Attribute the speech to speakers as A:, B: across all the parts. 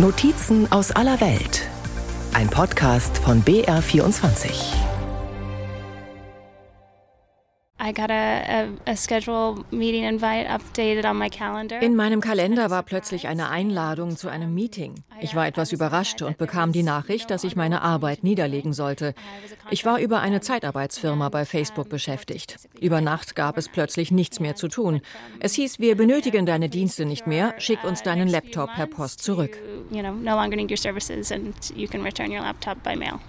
A: Notizen aus aller Welt. Ein Podcast von BR24.
B: In meinem Kalender war plötzlich eine Einladung zu einem Meeting. Ich war etwas überrascht und bekam die Nachricht, dass ich meine Arbeit niederlegen sollte. Ich war über eine Zeitarbeitsfirma bei Facebook beschäftigt. Über Nacht gab es plötzlich nichts mehr zu tun. Es hieß, wir benötigen deine Dienste nicht mehr, schick uns deinen Laptop per Post zurück.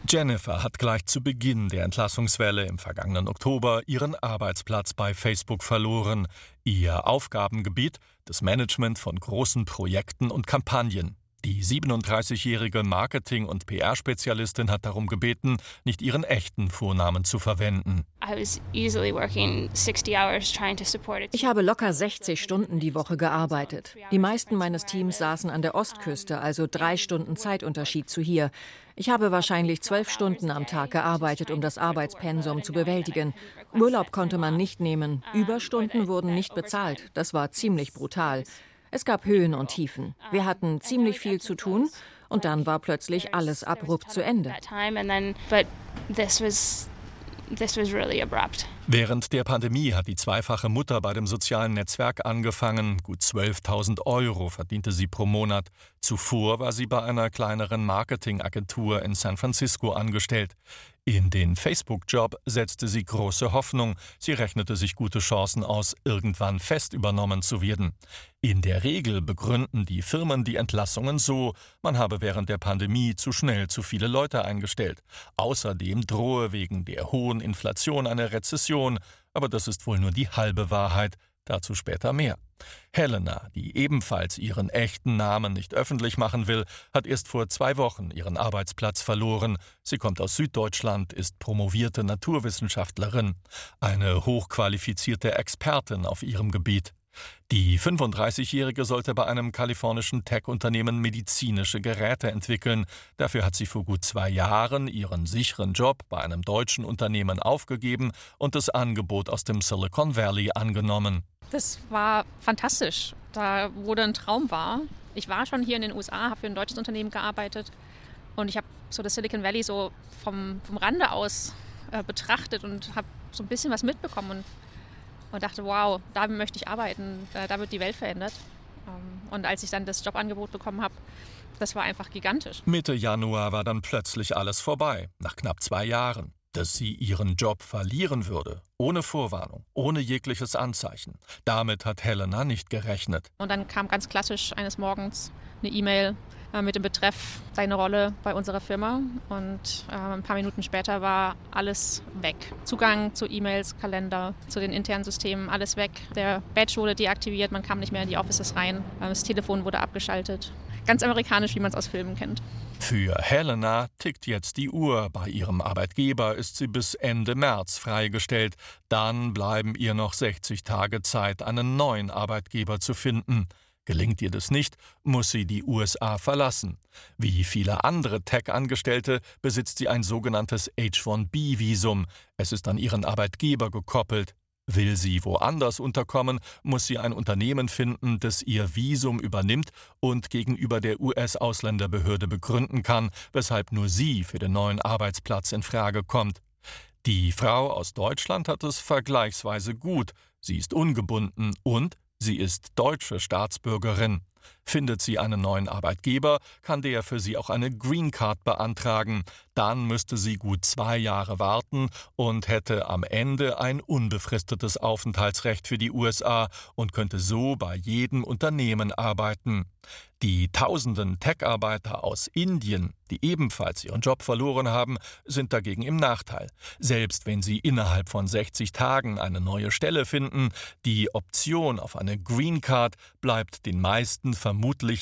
C: Jennifer hat gleich zu Beginn der Entlassungswelle im vergangenen Oktober ihren Arbeitsplatz bei Facebook verloren. Ihr Aufgabengebiet das Management von großen Projekten und Kampagnen. Die 37-jährige Marketing- und PR-Spezialistin hat darum gebeten, nicht ihren echten Vornamen zu verwenden.
B: Ich habe locker 60 Stunden die Woche gearbeitet. Die meisten meines Teams saßen an der Ostküste, also drei Stunden Zeitunterschied zu hier. Ich habe wahrscheinlich zwölf Stunden am Tag gearbeitet, um das Arbeitspensum zu bewältigen. Urlaub konnte man nicht nehmen. Überstunden wurden nicht bezahlt. Das war ziemlich brutal. Es gab Höhen und Tiefen. Wir hatten ziemlich viel zu tun und dann war plötzlich alles abrupt zu Ende.
C: Während der Pandemie hat die zweifache Mutter bei dem sozialen Netzwerk angefangen. Gut 12.000 Euro verdiente sie pro Monat. Zuvor war sie bei einer kleineren Marketingagentur in San Francisco angestellt. In den Facebook-Job setzte sie große Hoffnung. Sie rechnete sich gute Chancen aus, irgendwann fest übernommen zu werden. In der Regel begründen die Firmen die Entlassungen so, man habe während der Pandemie zu schnell zu viele Leute eingestellt. Außerdem drohe wegen der hohen Inflation eine Rezession, aber das ist wohl nur die halbe Wahrheit. Dazu später mehr. Helena, die ebenfalls ihren echten Namen nicht öffentlich machen will, hat erst vor zwei Wochen ihren Arbeitsplatz verloren. Sie kommt aus Süddeutschland, ist promovierte Naturwissenschaftlerin, eine hochqualifizierte Expertin auf ihrem Gebiet. Die 35-Jährige sollte bei einem kalifornischen Tech-Unternehmen medizinische Geräte entwickeln. Dafür hat sie vor gut zwei Jahren ihren sicheren Job bei einem deutschen Unternehmen aufgegeben und das Angebot aus dem Silicon Valley angenommen.
D: Das war fantastisch, da wo ein Traum war. Ich war schon hier in den USA, habe für ein deutsches Unternehmen gearbeitet und ich habe so das Silicon Valley so vom, vom Rande aus äh, betrachtet und habe so ein bisschen was mitbekommen und, und dachte, wow, da möchte ich arbeiten, da, da wird die Welt verändert. Ähm, und als ich dann das Jobangebot bekommen habe, das war einfach gigantisch.
C: Mitte Januar war dann plötzlich alles vorbei, nach knapp zwei Jahren dass sie ihren Job verlieren würde, ohne Vorwarnung, ohne jegliches Anzeichen. Damit hat Helena nicht gerechnet.
D: Und dann kam ganz klassisch eines Morgens eine E-Mail äh, mit dem Betreff seine Rolle bei unserer Firma und äh, ein paar Minuten später war alles weg. Zugang zu E-Mails, Kalender, zu den internen Systemen, alles weg. Der Badge wurde deaktiviert, man kam nicht mehr in die Offices rein, äh, das Telefon wurde abgeschaltet. Ganz amerikanisch, wie man es aus Filmen kennt.
C: Für Helena tickt jetzt die Uhr. Bei ihrem Arbeitgeber ist sie bis Ende März freigestellt. Dann bleiben ihr noch 60 Tage Zeit, einen neuen Arbeitgeber zu finden. Gelingt ihr das nicht, muss sie die USA verlassen. Wie viele andere Tech-Angestellte besitzt sie ein sogenanntes H-1B-Visum. Es ist an ihren Arbeitgeber gekoppelt. Will sie woanders unterkommen, muss sie ein Unternehmen finden, das ihr Visum übernimmt und gegenüber der US-Ausländerbehörde begründen kann, weshalb nur sie für den neuen Arbeitsplatz in Frage kommt. Die Frau aus Deutschland hat es vergleichsweise gut. Sie ist ungebunden und sie ist deutsche Staatsbürgerin. Findet sie einen neuen Arbeitgeber, kann der für sie auch eine Green Card beantragen. Dann müsste sie gut zwei Jahre warten und hätte am Ende ein unbefristetes Aufenthaltsrecht für die USA und könnte so bei jedem Unternehmen arbeiten. Die tausenden Tech-Arbeiter aus Indien, die ebenfalls ihren Job verloren haben, sind dagegen im Nachteil. Selbst wenn sie innerhalb von 60 Tagen eine neue Stelle finden, die Option auf eine Green Card bleibt den meisten vermutlich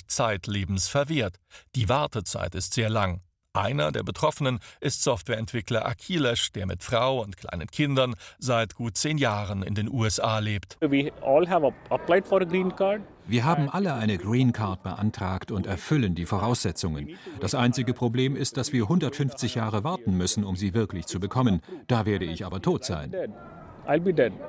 C: zeitlebens verwehrt. Die Wartezeit ist sehr lang. Einer der Betroffenen ist Softwareentwickler Akhilesh, der mit Frau und kleinen Kindern seit gut zehn Jahren in den USA lebt.
E: Wir haben alle eine Green Card beantragt und erfüllen die Voraussetzungen. Das einzige Problem ist, dass wir 150 Jahre warten müssen, um sie wirklich zu bekommen. Da werde ich aber tot sein.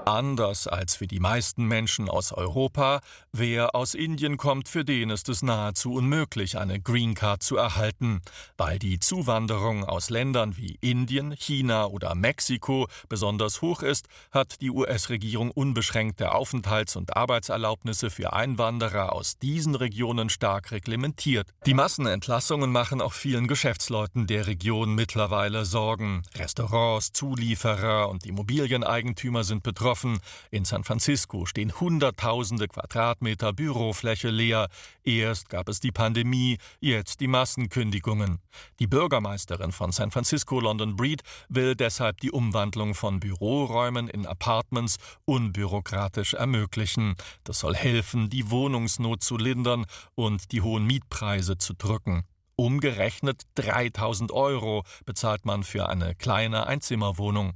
C: Anders als für die meisten Menschen aus Europa, wer aus Indien kommt, für den ist es nahezu unmöglich, eine Green Card zu erhalten, weil die Zuwanderung aus Ländern wie Indien, China oder Mexiko besonders hoch ist, hat die US-Regierung unbeschränkte Aufenthalts- und Arbeitserlaubnisse für Einwanderer aus diesen Regionen stark reglementiert. Die Massenentlassungen machen auch vielen Geschäftsleuten der Region mittlerweile Sorgen. Restaurants, Zulieferer und Immobilieneigentümer Eigentümer sind betroffen. In San Francisco stehen Hunderttausende Quadratmeter Bürofläche leer. Erst gab es die Pandemie, jetzt die Massenkündigungen. Die Bürgermeisterin von San Francisco, London Breed, will deshalb die Umwandlung von Büroräumen in Apartments unbürokratisch ermöglichen. Das soll helfen, die Wohnungsnot zu lindern und die hohen Mietpreise zu drücken. Umgerechnet 3000 Euro bezahlt man für eine kleine Einzimmerwohnung.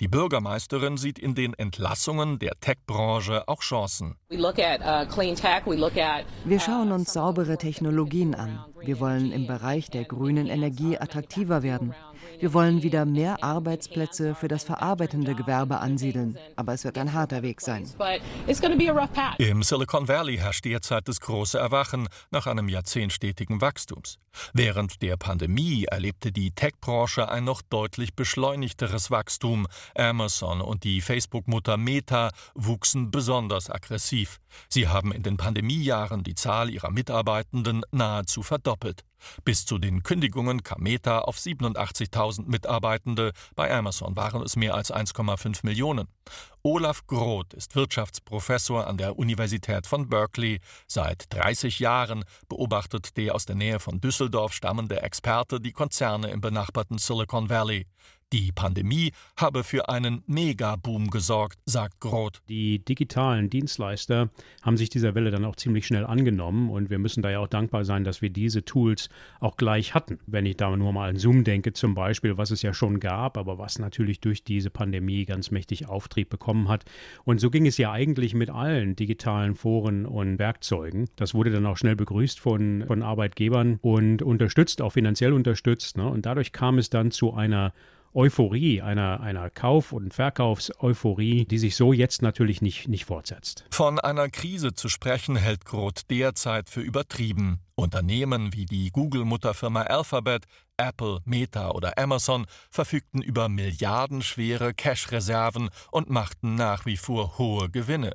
C: Die Bürgermeisterin sieht in den Entlassungen der Tech-Branche auch Chancen.
F: Uh, Wir schauen uns saubere Technologien an. Wir wollen im Bereich der grünen Energie attraktiver werden. Wir wollen wieder mehr Arbeitsplätze für das verarbeitende Gewerbe ansiedeln. Aber es wird ein harter Weg sein.
C: Im Silicon Valley herrscht derzeit das große Erwachen nach einem Jahrzehnt stetigen Wachstums. Während der Pandemie erlebte die Tech-Branche ein noch deutlich beschleunigteres Wachstum. Amazon und die Facebook-Mutter Meta wuchsen besonders aggressiv. Sie haben in den Pandemiejahren die Zahl ihrer Mitarbeitenden nahezu verdoppelt. Bis zu den Kündigungen kam Meta auf 87.000 Mitarbeitende, bei Amazon waren es mehr als 1,5 Millionen. Olaf Groth ist Wirtschaftsprofessor an der Universität von Berkeley. Seit 30 Jahren beobachtet der aus der Nähe von Düsseldorf stammende Experte die Konzerne im benachbarten Silicon Valley. Die Pandemie habe für einen Megaboom gesorgt, sagt Groth.
G: Die digitalen Dienstleister haben sich dieser Welle dann auch ziemlich schnell angenommen und wir müssen da ja auch dankbar sein, dass wir diese Tools auch gleich hatten. Wenn ich da nur mal an Zoom denke zum Beispiel, was es ja schon gab, aber was natürlich durch diese Pandemie ganz mächtig Auftrieb bekommen hat. Und so ging es ja eigentlich mit allen digitalen Foren und Werkzeugen. Das wurde dann auch schnell begrüßt von, von Arbeitgebern und unterstützt, auch finanziell unterstützt. Ne? Und dadurch kam es dann zu einer Euphorie, einer, einer Kauf- und Verkaufseuphorie, die sich so jetzt natürlich nicht, nicht fortsetzt.
C: Von einer Krise zu sprechen, hält Groth derzeit für übertrieben. Unternehmen wie die Google-Mutterfirma Alphabet, Apple, Meta oder Amazon verfügten über milliardenschwere Cash-Reserven und machten nach wie vor hohe Gewinne.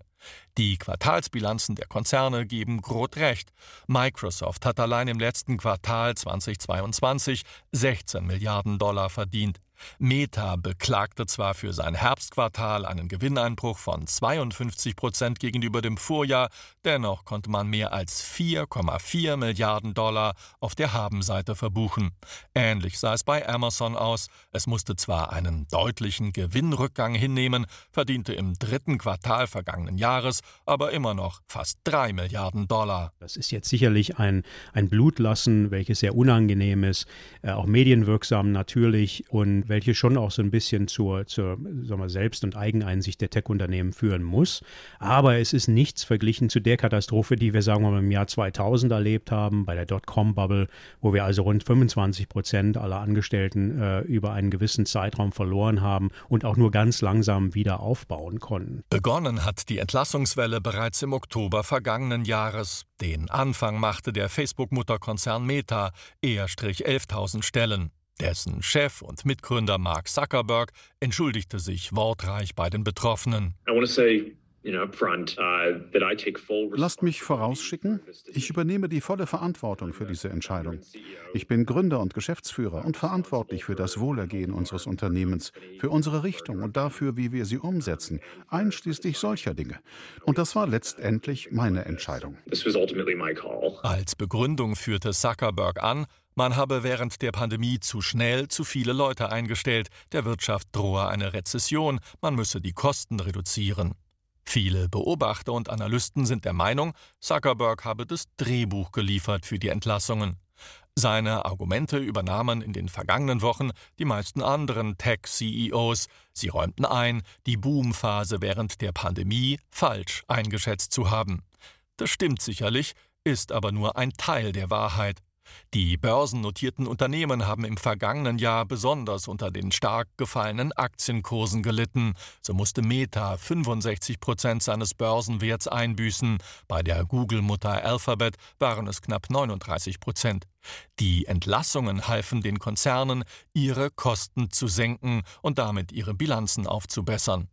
C: Die Quartalsbilanzen der Konzerne geben Groth recht. Microsoft hat allein im letzten Quartal 2022 16 Milliarden Dollar verdient. Meta beklagte zwar für sein Herbstquartal einen Gewinneinbruch von 52 Prozent gegenüber dem Vorjahr, dennoch konnte man mehr als 4,4 Milliarden Dollar auf der Habenseite verbuchen. Ähnlich sah es bei Amazon aus. Es musste zwar einen deutlichen Gewinnrückgang hinnehmen, verdiente im dritten Quartal vergangenen Jahres aber immer noch fast 3 Milliarden Dollar.
G: Das ist jetzt sicherlich ein, ein Blutlassen, welches sehr unangenehm ist, äh, auch medienwirksam natürlich und welche schon auch so ein bisschen zur, zur sagen wir, Selbst- und Eigeneinsicht der Tech-Unternehmen führen muss. Aber es ist nichts verglichen zu der Katastrophe, die wir, sagen wir mal, im Jahr 2000 erlebt haben, bei der Dotcom-Bubble, wo wir also rund 25 Prozent aller Angestellten äh, über einen gewissen Zeitraum verloren haben und auch nur ganz langsam wieder aufbauen konnten.
C: Begonnen hat die Entlassungswelle bereits im Oktober vergangenen Jahres. Den Anfang machte der Facebook-Mutterkonzern Meta. Er strich 11.000 Stellen. Dessen Chef und Mitgründer Mark Zuckerberg entschuldigte sich wortreich bei den Betroffenen.
H: Uh, Lasst mich vorausschicken, ich übernehme die volle Verantwortung für diese Entscheidung. Ich bin Gründer und Geschäftsführer und verantwortlich für das Wohlergehen unseres Unternehmens, für unsere Richtung und dafür, wie wir sie umsetzen, einschließlich solcher Dinge. Und das war letztendlich meine Entscheidung.
C: Als Begründung führte Zuckerberg an, man habe während der Pandemie zu schnell zu viele Leute eingestellt, der Wirtschaft drohe eine Rezession, man müsse die Kosten reduzieren. Viele Beobachter und Analysten sind der Meinung, Zuckerberg habe das Drehbuch geliefert für die Entlassungen. Seine Argumente übernahmen in den vergangenen Wochen die meisten anderen Tech-CEOs. Sie räumten ein, die Boomphase während der Pandemie falsch eingeschätzt zu haben. Das stimmt sicherlich, ist aber nur ein Teil der Wahrheit. Die börsennotierten Unternehmen haben im vergangenen Jahr besonders unter den stark gefallenen Aktienkursen gelitten. So musste Meta 65 Prozent seines Börsenwerts einbüßen. Bei der Google-Mutter Alphabet waren es knapp 39 Prozent. Die Entlassungen halfen den Konzernen, ihre Kosten zu senken und damit ihre Bilanzen aufzubessern.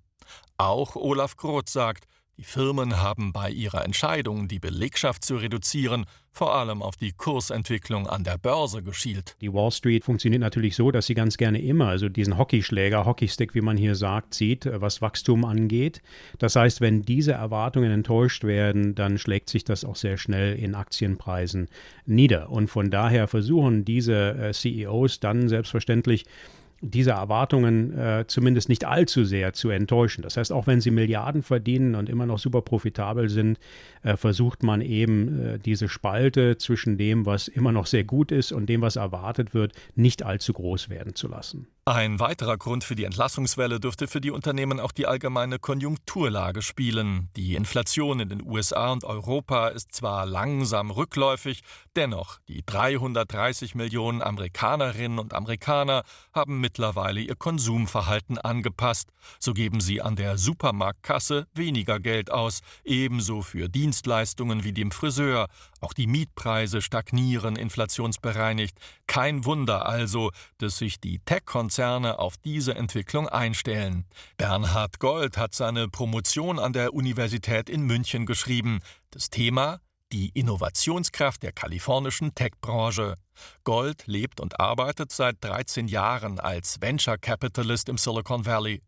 C: Auch Olaf Groth sagt, die Firmen haben bei ihrer Entscheidung, die Belegschaft zu reduzieren, vor allem auf die Kursentwicklung an der Börse geschielt.
G: Die Wall Street funktioniert natürlich so, dass sie ganz gerne immer, also diesen Hockeyschläger, Hockeystick, wie man hier sagt, sieht, was Wachstum angeht. Das heißt, wenn diese Erwartungen enttäuscht werden, dann schlägt sich das auch sehr schnell in Aktienpreisen nieder. Und von daher versuchen diese äh, CEOs dann selbstverständlich diese Erwartungen äh, zumindest nicht allzu sehr zu enttäuschen. Das heißt, auch wenn sie Milliarden verdienen und immer noch super profitabel sind, äh, versucht man eben äh, diese Spalte zwischen dem, was immer noch sehr gut ist und dem, was erwartet wird, nicht allzu groß werden zu lassen.
C: Ein weiterer Grund für die Entlassungswelle dürfte für die Unternehmen auch die allgemeine Konjunkturlage spielen. Die Inflation in den USA und Europa ist zwar langsam rückläufig, dennoch die 330 Millionen Amerikanerinnen und Amerikaner haben mittlerweile ihr Konsumverhalten angepasst. So geben sie an der Supermarktkasse weniger Geld aus, ebenso für Dienstleistungen wie dem Friseur. Auch die Mietpreise stagnieren inflationsbereinigt. Kein Wunder also, dass sich die Tech-Konzerne Konzerne auf diese Entwicklung einstellen. Bernhard Gold hat seine Promotion an der Universität in München geschrieben. Das Thema die Innovationskraft der kalifornischen Tech-Branche. Gold lebt und arbeitet seit 13 Jahren als Venture Capitalist im Silicon Valley.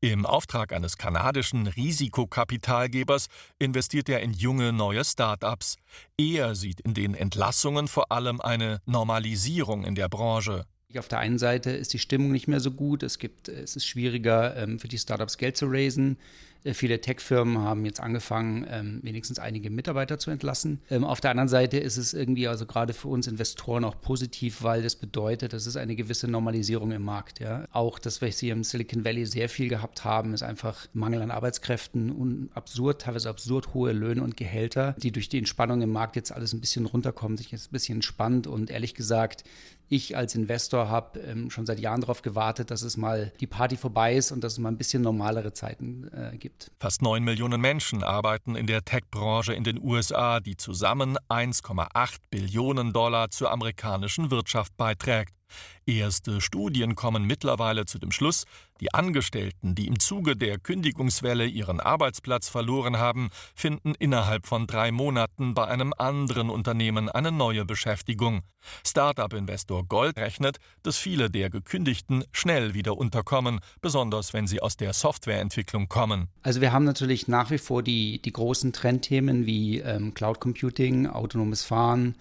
C: Im Auftrag eines kanadischen Risikokapitalgebers investiert er in junge neue Start-ups. Er sieht in den Entlassungen vor allem eine Normalisierung in der Branche.
I: Auf der einen Seite ist die Stimmung nicht mehr so gut. Es, gibt, es ist schwieriger ähm, für die Startups Geld zu raisen. Äh, viele Tech-Firmen haben jetzt angefangen, ähm, wenigstens einige Mitarbeiter zu entlassen. Ähm, auf der anderen Seite ist es irgendwie, also gerade für uns Investoren auch positiv, weil das bedeutet, das ist eine gewisse Normalisierung im Markt. Ja? Auch das, was wir im Silicon Valley sehr viel gehabt haben, ist einfach Mangel an Arbeitskräften und absurd, teilweise absurd hohe Löhne und Gehälter, die durch die Entspannung im Markt jetzt alles ein bisschen runterkommen, sich jetzt ein bisschen entspannt und ehrlich gesagt, ich als Investor habe ähm, schon seit Jahren darauf gewartet, dass es mal die Party vorbei ist und dass es mal ein bisschen normalere Zeiten äh, gibt.
C: Fast neun Millionen Menschen arbeiten in der Tech-Branche in den USA, die zusammen 1,8 Billionen Dollar zur amerikanischen Wirtschaft beiträgt. Erste Studien kommen mittlerweile zu dem Schluss, die Angestellten, die im Zuge der Kündigungswelle ihren Arbeitsplatz verloren haben, finden innerhalb von drei Monaten bei einem anderen Unternehmen eine neue Beschäftigung. Startup-Investor Gold rechnet, dass viele der Gekündigten schnell wieder unterkommen, besonders wenn sie aus der Softwareentwicklung kommen.
I: Also wir haben natürlich nach wie vor die, die großen Trendthemen wie ähm, Cloud Computing, autonomes Fahren,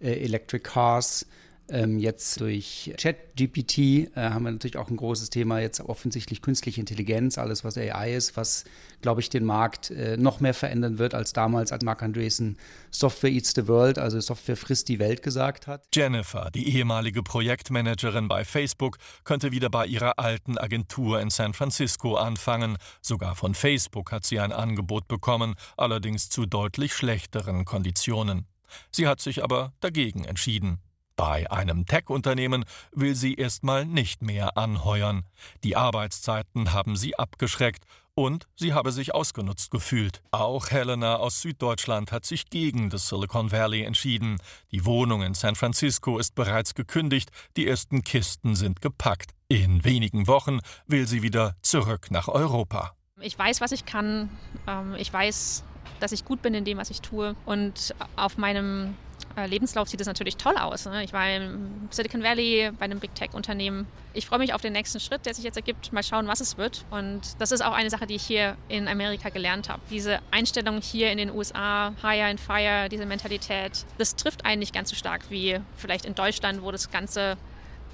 I: äh, Electric Cars, ähm, jetzt durch ChatGPT äh, haben wir natürlich auch ein großes Thema, jetzt offensichtlich künstliche Intelligenz, alles was AI ist, was, glaube ich, den Markt äh, noch mehr verändern wird als damals, als Mark Andreessen Software eats the world, also Software frisst die Welt gesagt hat.
C: Jennifer, die ehemalige Projektmanagerin bei Facebook, könnte wieder bei ihrer alten Agentur in San Francisco anfangen. Sogar von Facebook hat sie ein Angebot bekommen, allerdings zu deutlich schlechteren Konditionen. Sie hat sich aber dagegen entschieden. Bei einem Tech-Unternehmen will sie erstmal nicht mehr anheuern. Die Arbeitszeiten haben sie abgeschreckt und sie habe sich ausgenutzt gefühlt. Auch Helena aus Süddeutschland hat sich gegen das Silicon Valley entschieden. Die Wohnung in San Francisco ist bereits gekündigt, die ersten Kisten sind gepackt. In wenigen Wochen will sie wieder zurück nach Europa.
D: Ich weiß, was ich kann. Ähm, ich weiß, dass ich gut bin in dem, was ich tue. Und auf meinem Lebenslauf sieht es natürlich toll aus. Ne? Ich war im Silicon Valley bei einem Big Tech-Unternehmen. Ich freue mich auf den nächsten Schritt, der sich jetzt ergibt. Mal schauen, was es wird. Und das ist auch eine Sache, die ich hier in Amerika gelernt habe. Diese Einstellung hier in den USA, Hire and Fire, diese Mentalität, das trifft einen nicht ganz so stark wie vielleicht in Deutschland, wo das Ganze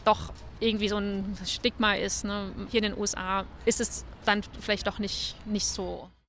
D: doch irgendwie so ein Stigma ist. Ne? Hier in den USA ist es dann vielleicht doch nicht, nicht so.